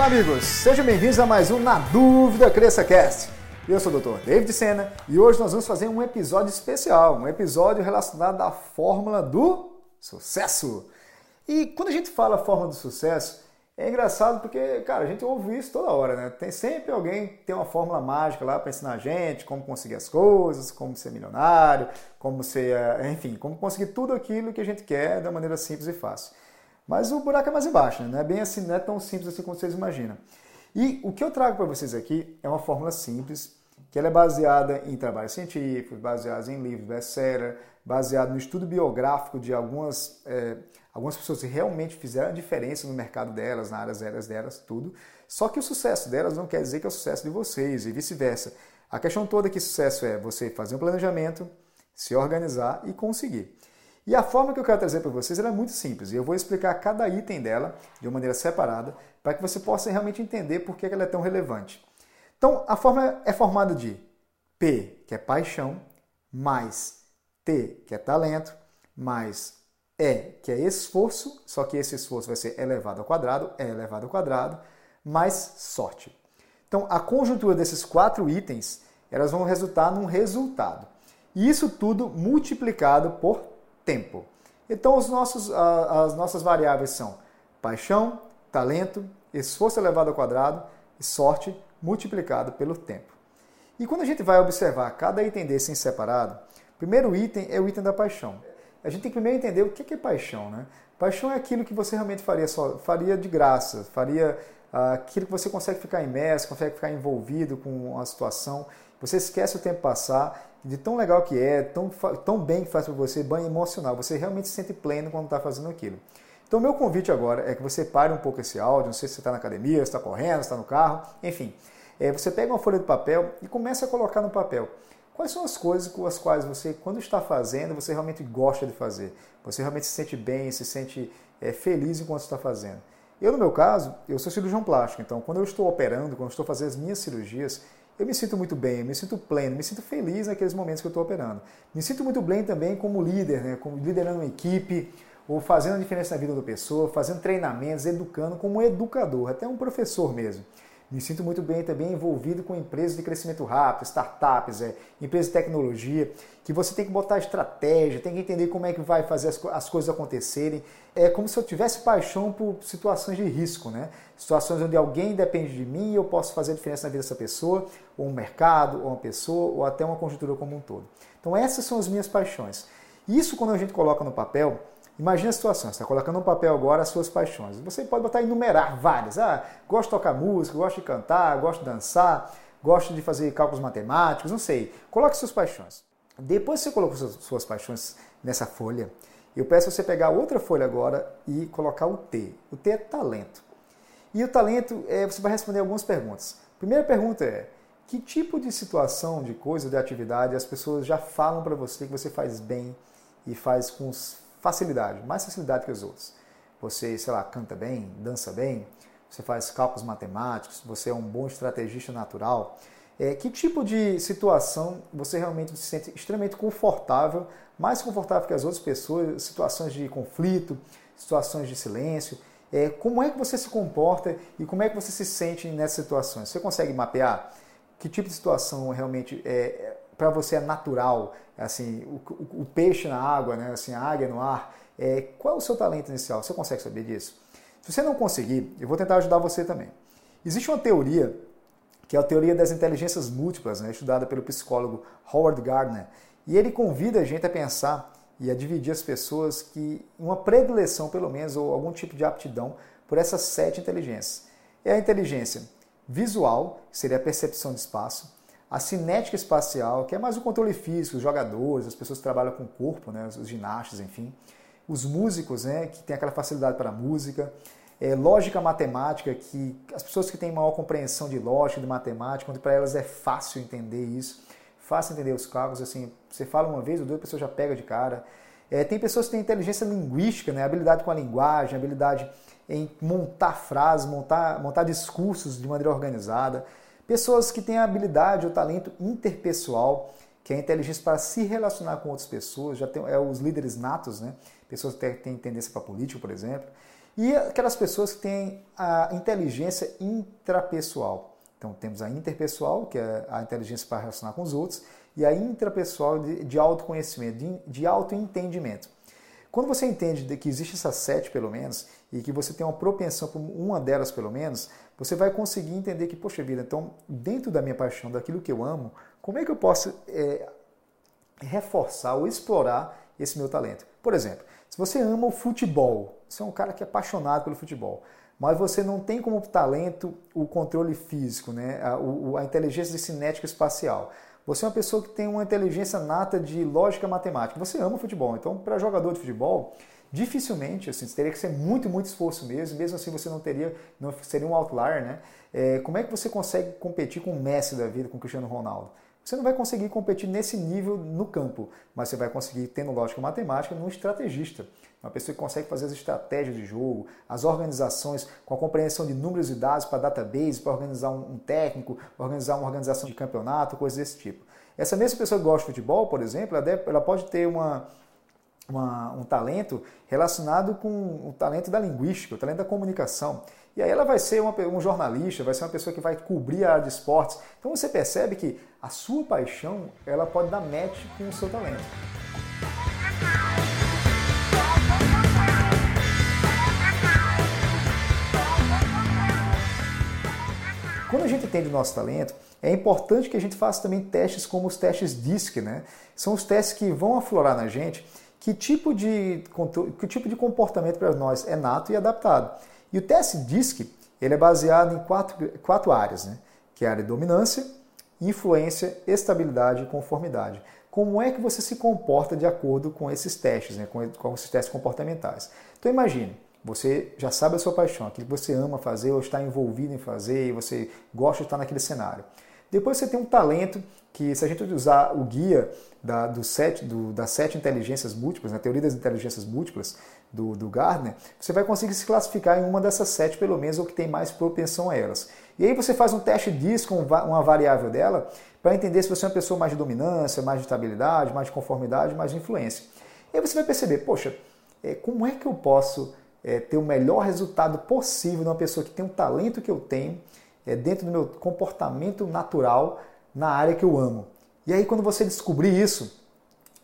Olá, amigos! Sejam bem-vindos a mais um Na Dúvida Cresça Cast. Eu sou o Dr. David Senna e hoje nós vamos fazer um episódio especial, um episódio relacionado à fórmula do sucesso. E quando a gente fala fórmula do sucesso, é engraçado porque, cara, a gente ouve isso toda hora, né? Tem sempre alguém que tem uma fórmula mágica lá para ensinar a gente como conseguir as coisas, como ser milionário, como ser, eh, enfim, como conseguir tudo aquilo que a gente quer da maneira simples e fácil. Mas o buraco é mais embaixo, né? Não é bem assim, não é tão simples assim como vocês imaginam. E o que eu trago para vocês aqui é uma fórmula simples, que ela é baseada em trabalhos científicos, baseados em livros best-seller, baseado no estudo biográfico de algumas, é, algumas pessoas que realmente fizeram a diferença no mercado delas, nas áreas delas, delas, tudo. Só que o sucesso delas não quer dizer que é o sucesso de vocês e vice-versa. A questão toda é que sucesso é você fazer um planejamento, se organizar e conseguir. E a forma que eu quero trazer para vocês é muito simples. E eu vou explicar cada item dela de uma maneira separada para que você possa realmente entender por que ela é tão relevante. Então, a fórmula é formada de P, que é paixão, mais T, que é talento, mais E, que é esforço, só que esse esforço vai ser elevado ao quadrado, E elevado ao quadrado, mais sorte. Então, a conjuntura desses quatro itens, elas vão resultar num resultado. E isso tudo multiplicado por tempo. Então, os nossos, as nossas variáveis são paixão, talento, esforço elevado ao quadrado e sorte multiplicado pelo tempo. E quando a gente vai observar cada item desse em separado, o primeiro item é o item da paixão. A gente tem que primeiro entender o que é paixão. Né? Paixão é aquilo que você realmente faria, só, faria de graça, faria ah, aquilo que você consegue ficar imerso, consegue ficar envolvido com a situação. Você esquece o tempo passar, de tão legal que é, tão, tão bem que faz para você, banho emocional. Você realmente se sente pleno quando está fazendo aquilo. Então, meu convite agora é que você pare um pouco esse áudio. Não sei se você está na academia, se está correndo, se está no carro, enfim. É, você pega uma folha de papel e começa a colocar no papel. Quais são as coisas com as quais você, quando está fazendo, você realmente gosta de fazer? Você realmente se sente bem, se sente é, feliz enquanto está fazendo? Eu, no meu caso, eu sou cirurgião plástico, então quando eu estou operando, quando eu estou fazendo as minhas cirurgias, eu me sinto muito bem, me sinto pleno, me sinto feliz naqueles momentos que eu estou operando. Me sinto muito bem também como líder, né? como liderando uma equipe, ou fazendo a diferença na vida da pessoa, fazendo treinamentos, educando como educador, até um professor mesmo. Me sinto muito bem também envolvido com empresas de crescimento rápido, startups, é, empresas de tecnologia, que você tem que botar estratégia, tem que entender como é que vai fazer as, as coisas acontecerem. É como se eu tivesse paixão por situações de risco, né? Situações onde alguém depende de mim e eu posso fazer a diferença na vida dessa pessoa, ou um mercado, ou uma pessoa, ou até uma conjuntura como um todo. Então essas são as minhas paixões. Isso quando a gente coloca no papel, Imagina a situação, você está colocando no papel agora as suas paixões. Você pode botar enumerar várias. Ah, gosto de tocar música, gosto de cantar, gosto de dançar, gosto de fazer cálculos matemáticos, não sei. Coloque suas paixões. Depois que você colocou suas, paixões nessa folha, eu peço você pegar outra folha agora e colocar o T. O T é talento. E o talento, é, você vai responder algumas perguntas. Primeira pergunta é: que tipo de situação, de coisa, de atividade as pessoas já falam para você que você faz bem e faz com facilidade, mais facilidade que os outros. Você, sei lá, canta bem, dança bem, você faz cálculos matemáticos, você é um bom estrategista natural. É, que tipo de situação você realmente se sente extremamente confortável, mais confortável que as outras pessoas, situações de conflito, situações de silêncio? É, como é que você se comporta e como é que você se sente nessas situações? Você consegue mapear que tipo de situação realmente é, para você é natural, assim, o, o, o, peixe na água, né, assim, a águia no ar, é, qual é o seu talento inicial? Você consegue saber disso? Se você não conseguir, eu vou tentar ajudar você também. Existe uma teoria, que é a teoria das inteligências múltiplas, né, estudada pelo psicólogo Howard Gardner, e ele convida a gente a pensar e a dividir as pessoas que uma predileção, pelo menos, ou algum tipo de aptidão por essas sete inteligências. É a inteligência visual, que seria a percepção de espaço, a cinética espacial, que é mais o controle físico, os jogadores, as pessoas que trabalham com o corpo, né, os ginastas, enfim. Os músicos, né, que tem aquela facilidade para a música. É, lógica matemática, que as pessoas que têm maior compreensão de lógica, de matemática, onde para elas é fácil entender isso, fácil entender os cálculos, assim, você fala uma vez ou duas, a pessoa já pega de cara. É, tem pessoas que têm inteligência linguística, né, habilidade com a linguagem, habilidade em montar frases, montar, montar discursos de maneira organizada. Pessoas que têm a habilidade ou talento interpessoal, que é a inteligência para se relacionar com outras pessoas, já tem é os líderes natos, né? Pessoas que têm tendência para política, por exemplo. E aquelas pessoas que têm a inteligência intrapessoal. Então temos a interpessoal, que é a inteligência para relacionar com os outros, e a intrapessoal de, de autoconhecimento, de, de autoentendimento. Quando você entende que existe essas sete, pelo menos, e que você tem uma propensão por uma delas, pelo menos, você vai conseguir entender que, poxa vida, então, dentro da minha paixão, daquilo que eu amo, como é que eu posso é, reforçar ou explorar esse meu talento? Por exemplo, se você ama o futebol, você é um cara que é apaixonado pelo futebol, mas você não tem como talento o controle físico, né? a, a inteligência de cinética espacial. Você é uma pessoa que tem uma inteligência nata de lógica matemática. Você ama futebol. Então, para jogador de futebol, dificilmente, assim, teria que ser muito, muito esforço mesmo. Mesmo assim, você não teria, não seria um outlier, né? É, como é que você consegue competir com o Messi da vida, com o Cristiano Ronaldo? Você não vai conseguir competir nesse nível no campo, mas você vai conseguir, tendo lógica matemática, num estrategista. Uma pessoa que consegue fazer as estratégias de jogo, as organizações com a compreensão de números e dados para database, para organizar um técnico, organizar uma organização de campeonato, coisas desse tipo. Essa mesma pessoa que gosta de futebol, por exemplo, ela, ela pode ter uma, uma, um talento relacionado com o talento da linguística, o talento da comunicação. E aí ela vai ser uma, um jornalista, vai ser uma pessoa que vai cobrir a área de esportes. Então você percebe que a sua paixão ela pode dar match com o seu talento. Quando a gente entende o nosso talento, é importante que a gente faça também testes como os testes DISC, né? São os testes que vão aflorar na gente que tipo de, que tipo de comportamento para nós é nato e adaptado. E o teste DISC ele é baseado em quatro, quatro áreas, né? que é a área de dominância, influência, estabilidade e conformidade. Como é que você se comporta de acordo com esses testes, né? com, com esses testes comportamentais? Então imagine, você já sabe a sua paixão, aquilo que você ama fazer ou está envolvido em fazer e você gosta de estar naquele cenário. Depois você tem um talento que, se a gente usar o guia da, do sete, do, das sete inteligências múltiplas, na né, teoria das inteligências múltiplas do, do Gardner, você vai conseguir se classificar em uma dessas sete, pelo menos, ou que tem mais propensão a elas. E aí você faz um teste disso com uma variável dela para entender se você é uma pessoa mais de dominância, mais de estabilidade, mais de conformidade, mais de influência. E aí você vai perceber, poxa, é, como é que eu posso é, ter o melhor resultado possível numa pessoa que tem um talento que eu tenho, é, dentro do meu comportamento natural na área que eu amo. E aí, quando você descobrir isso,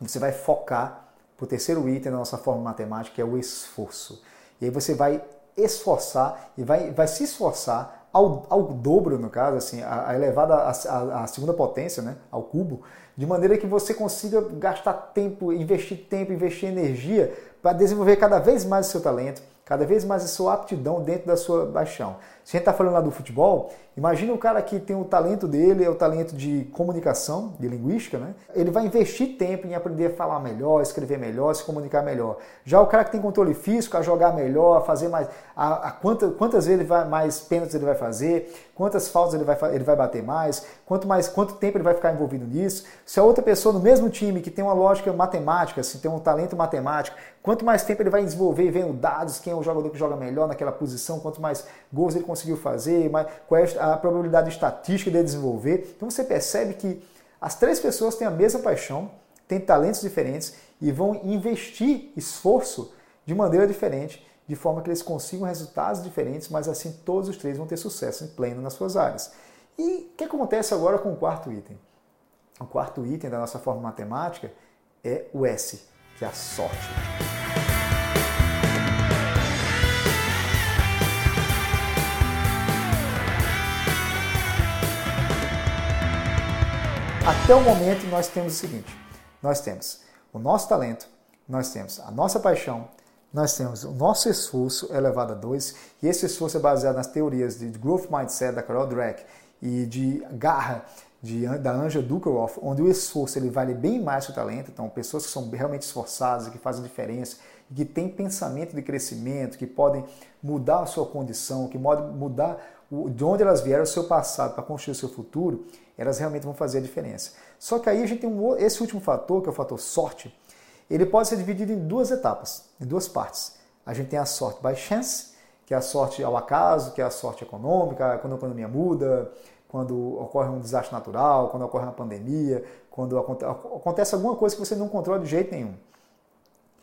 você vai focar para o terceiro item da nossa forma matemática, que é o esforço. E aí você vai esforçar e vai, vai se esforçar ao, ao dobro, no caso, assim, a, a elevada a, segunda potência, né, ao cubo, de maneira que você consiga gastar tempo, investir tempo, investir energia para desenvolver cada vez mais o seu talento, cada vez mais a sua aptidão dentro da sua paixão. Se a gente está falando lá do futebol, imagina o cara que tem o talento dele, é o talento de comunicação, de linguística, né? Ele vai investir tempo em aprender a falar melhor, escrever melhor, se comunicar melhor. Já o cara que tem controle físico, a jogar melhor, a fazer mais. A, a quanta, quantas vezes ele vai, mais pênaltis ele vai fazer, quantas faltas ele vai, ele vai bater mais, quanto mais quanto tempo ele vai ficar envolvido nisso. Se a outra pessoa no mesmo time que tem uma lógica matemática, se tem um talento matemático, quanto mais tempo ele vai desenvolver vendo dados, quem é o jogador que joga melhor naquela posição, quanto mais gols ele conseguiu fazer, qual é a probabilidade estatística de desenvolver. Então você percebe que as três pessoas têm a mesma paixão, têm talentos diferentes e vão investir esforço de maneira diferente, de forma que eles consigam resultados diferentes, mas assim todos os três vão ter sucesso em pleno nas suas áreas. E o que acontece agora com o quarto item? O quarto item da nossa forma matemática é o S, que é a sorte. Até o momento nós temos o seguinte: nós temos o nosso talento, nós temos a nossa paixão, nós temos o nosso esforço elevado a 2, e esse esforço é baseado nas teorias de Growth Mindset da Carol Dweck e de Garra de, da Anja Dukeroff, onde o esforço ele vale bem mais que o talento. Então, pessoas que são realmente esforçadas, que fazem diferença, que têm pensamento de crescimento, que podem mudar a sua condição, que podem mudar de onde elas vieram, o seu passado, para construir o seu futuro, elas realmente vão fazer a diferença. Só que aí a gente tem um, esse último fator, que é o fator sorte, ele pode ser dividido em duas etapas, em duas partes. A gente tem a sorte by chance, que é a sorte ao acaso, que é a sorte econômica, quando a economia muda, quando ocorre um desastre natural, quando ocorre uma pandemia, quando acontece alguma coisa que você não controla de jeito nenhum.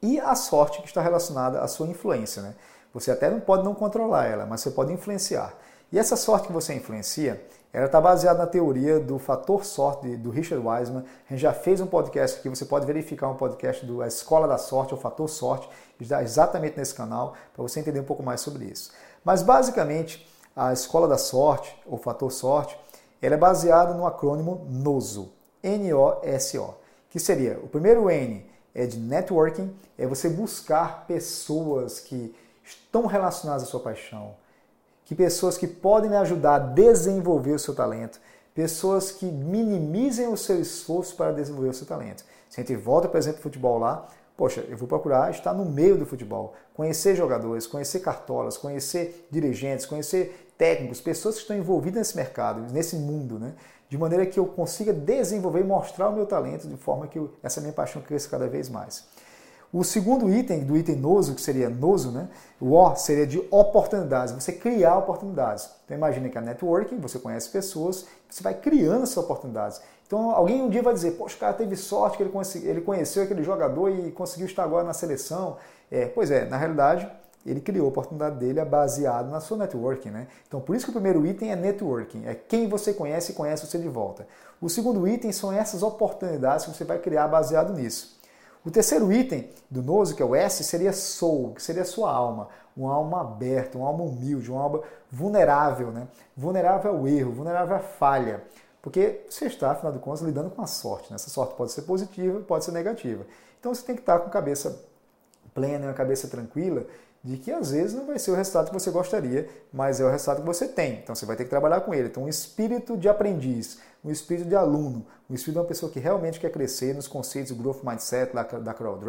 E a sorte que está relacionada à sua influência. Né? Você até não pode não controlar ela, mas você pode influenciar. E essa sorte que você influencia, ela está baseada na teoria do fator sorte do Richard Wiseman. A gente já fez um podcast aqui, você pode verificar um podcast do A Escola da Sorte, ou Fator Sorte, está exatamente nesse canal, para você entender um pouco mais sobre isso. Mas basicamente, a Escola da Sorte, ou Fator Sorte, ela é baseada no acrônimo NOSO, N-O-S-O, que seria o primeiro N é de networking, é você buscar pessoas que estão relacionadas à sua paixão, que pessoas que podem ajudar a desenvolver o seu talento, pessoas que minimizem o seu esforço para desenvolver o seu talento. Se a gente volta, por exemplo, futebol lá, poxa, eu vou procurar estar no meio do futebol, conhecer jogadores, conhecer cartolas, conhecer dirigentes, conhecer técnicos, pessoas que estão envolvidas nesse mercado, nesse mundo, né? De maneira que eu consiga desenvolver e mostrar o meu talento de forma que eu, essa minha paixão cresça cada vez mais. O segundo item, do item noso, que seria noso, né? o O seria de oportunidades, você criar oportunidades. Então imagine que a networking, você conhece pessoas, você vai criando essas oportunidades. Então alguém um dia vai dizer, poxa, o cara teve sorte que ele, ele conheceu aquele jogador e conseguiu estar agora na seleção. É, pois é, na realidade, ele criou a oportunidade dele baseado na sua networking. Né? Então por isso que o primeiro item é networking, é quem você conhece e conhece você de volta. O segundo item são essas oportunidades que você vai criar baseado nisso. O terceiro item do Noso, que é o S, seria soul, que seria sua alma. Uma alma aberta, uma alma humilde, uma alma vulnerável, né? Vulnerável ao erro, vulnerável à falha. Porque você está, afinal de contas, lidando com a sorte. Né? Essa sorte pode ser positiva, pode ser negativa. Então você tem que estar com a cabeça plena, uma cabeça tranquila de que às vezes não vai ser o resultado que você gostaria, mas é o resultado que você tem. Então você vai ter que trabalhar com ele. Então, um espírito de aprendiz, um espírito de aluno, um espírito de uma pessoa que realmente quer crescer nos conceitos do Growth Mindset da, da Carol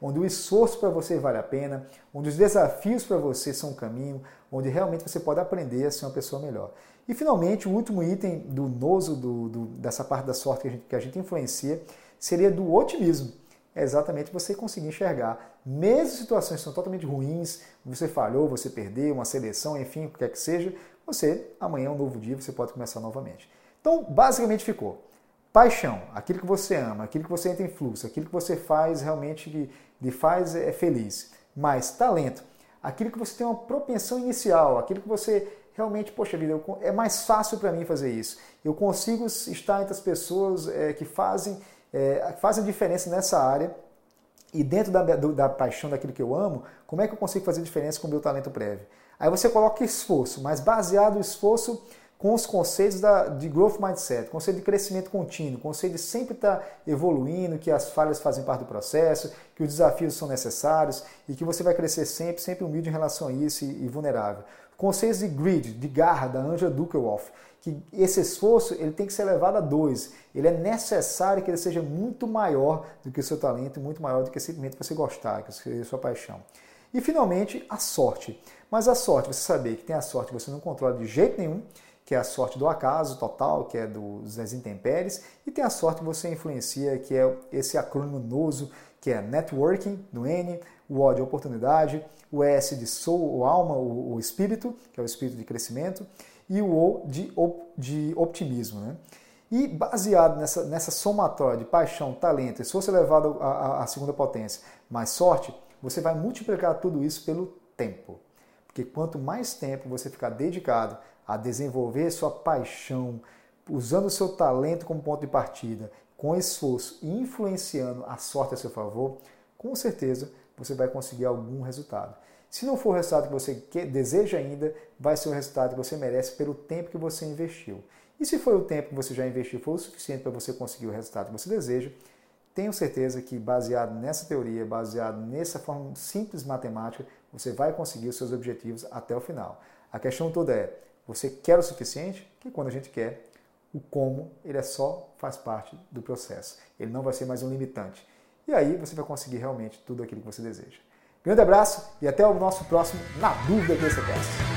onde o esforço para você vale a pena, onde os desafios para você são um caminho, onde realmente você pode aprender a ser uma pessoa melhor. E finalmente, o último item do noso, do, do, dessa parte da sorte que a, gente, que a gente influencia, seria do otimismo é exatamente você conseguir enxergar, mesmo situações que são totalmente ruins, você falhou, você perdeu, uma seleção, enfim, o que quer que seja, você, amanhã é um novo dia, você pode começar novamente. Então, basicamente ficou. Paixão, aquilo que você ama, aquilo que você entra em fluxo, aquilo que você faz realmente que lhe faz é feliz. Mais talento, aquilo que você tem uma propensão inicial, aquilo que você realmente, poxa vida, é mais fácil para mim fazer isso. Eu consigo estar entre as pessoas é, que fazem é, fazem diferença nessa área e dentro da, do, da paixão daquilo que eu amo, como é que eu consigo fazer diferença com o meu talento prévio? Aí você coloca esforço, mas baseado no esforço com os conceitos da, de growth mindset, conceito de crescimento contínuo, conceito de sempre estar evoluindo, que as falhas fazem parte do processo, que os desafios são necessários e que você vai crescer sempre, sempre humilde em relação a isso e, e vulnerável. Conceitos de grid, de garra, da Angela Duckworth, que esse esforço ele tem que ser levado a dois. Ele é necessário que ele seja muito maior do que o seu talento, muito maior do que simplesmente você gostar, que seja sua paixão. E finalmente, a sorte. Mas a sorte, você saber que tem a sorte que você não controla de jeito nenhum, que é a sorte do acaso total, que é dos, das intempéries, e tem a sorte que você influencia, que é esse acrônimo noso, que é networking, do N, o O de oportunidade, o S de soul, o alma, o, o espírito, que é o espírito de crescimento, e o O de, de optimismo. Né? E baseado nessa, nessa somatória de paixão, talento, e se fosse levado à, à segunda potência, mais sorte, você vai multiplicar tudo isso pelo tempo. Porque quanto mais tempo você ficar dedicado a desenvolver sua paixão, usando o seu talento como ponto de partida, com esforço e influenciando a sorte a seu favor, com certeza você vai conseguir algum resultado. Se não for o resultado que você deseja ainda, vai ser o resultado que você merece pelo tempo que você investiu. E se foi o tempo que você já investiu foi o suficiente para você conseguir o resultado que você deseja, tenho certeza que baseado nessa teoria, baseado nessa forma simples matemática, você vai conseguir os seus objetivos até o final. A questão toda é, você quer o suficiente? Que quando a gente quer, o como, ele é só faz parte do processo. Ele não vai ser mais um limitante. E aí você vai conseguir realmente tudo aquilo que você deseja. Grande abraço e até o nosso próximo Na Dúvida que você quer.